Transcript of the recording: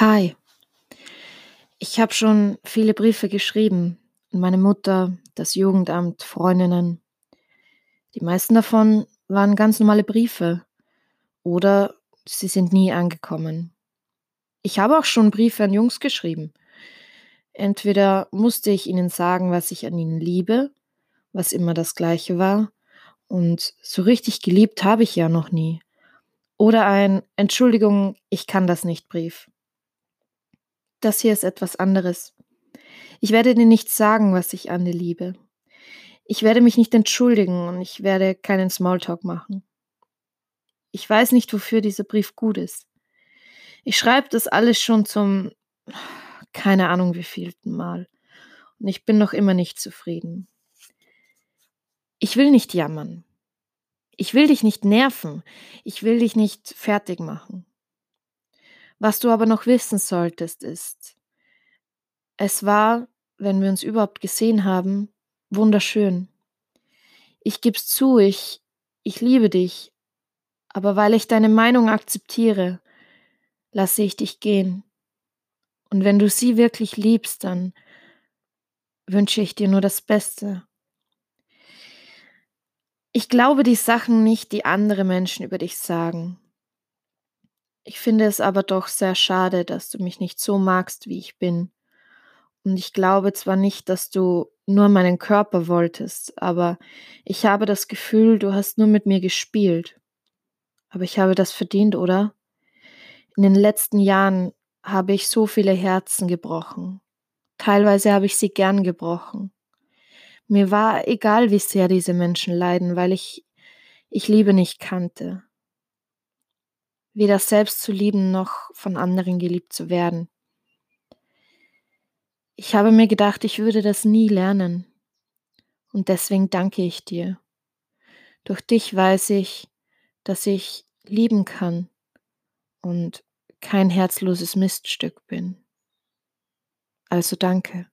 Hi. Ich habe schon viele Briefe geschrieben an meine Mutter, das Jugendamt, Freundinnen. Die meisten davon waren ganz normale Briefe oder sie sind nie angekommen. Ich habe auch schon Briefe an Jungs geschrieben. Entweder musste ich ihnen sagen, was ich an ihnen liebe, was immer das gleiche war, und so richtig geliebt habe ich ja noch nie. Oder ein Entschuldigung, ich kann das nicht Brief. Das hier ist etwas anderes. Ich werde dir nicht sagen, was ich an dir liebe. Ich werde mich nicht entschuldigen und ich werde keinen Smalltalk machen. Ich weiß nicht, wofür dieser Brief gut ist. Ich schreibe das alles schon zum keine Ahnung wievielten Mal und ich bin noch immer nicht zufrieden. Ich will nicht jammern. Ich will dich nicht nerven. Ich will dich nicht fertig machen. Was du aber noch wissen solltest, ist, es war, wenn wir uns überhaupt gesehen haben, wunderschön. Ich geb's zu, ich, ich liebe dich, aber weil ich deine Meinung akzeptiere, lasse ich dich gehen. Und wenn du sie wirklich liebst, dann wünsche ich dir nur das Beste. Ich glaube die Sachen nicht, die andere Menschen über dich sagen. Ich finde es aber doch sehr schade, dass du mich nicht so magst, wie ich bin. Und ich glaube zwar nicht, dass du nur meinen Körper wolltest, aber ich habe das Gefühl, du hast nur mit mir gespielt. Aber ich habe das verdient, oder? In den letzten Jahren habe ich so viele Herzen gebrochen. Teilweise habe ich sie gern gebrochen. Mir war egal, wie sehr diese Menschen leiden, weil ich ich Liebe nicht kannte weder selbst zu lieben noch von anderen geliebt zu werden. Ich habe mir gedacht, ich würde das nie lernen. Und deswegen danke ich dir. Durch dich weiß ich, dass ich lieben kann und kein herzloses Miststück bin. Also danke.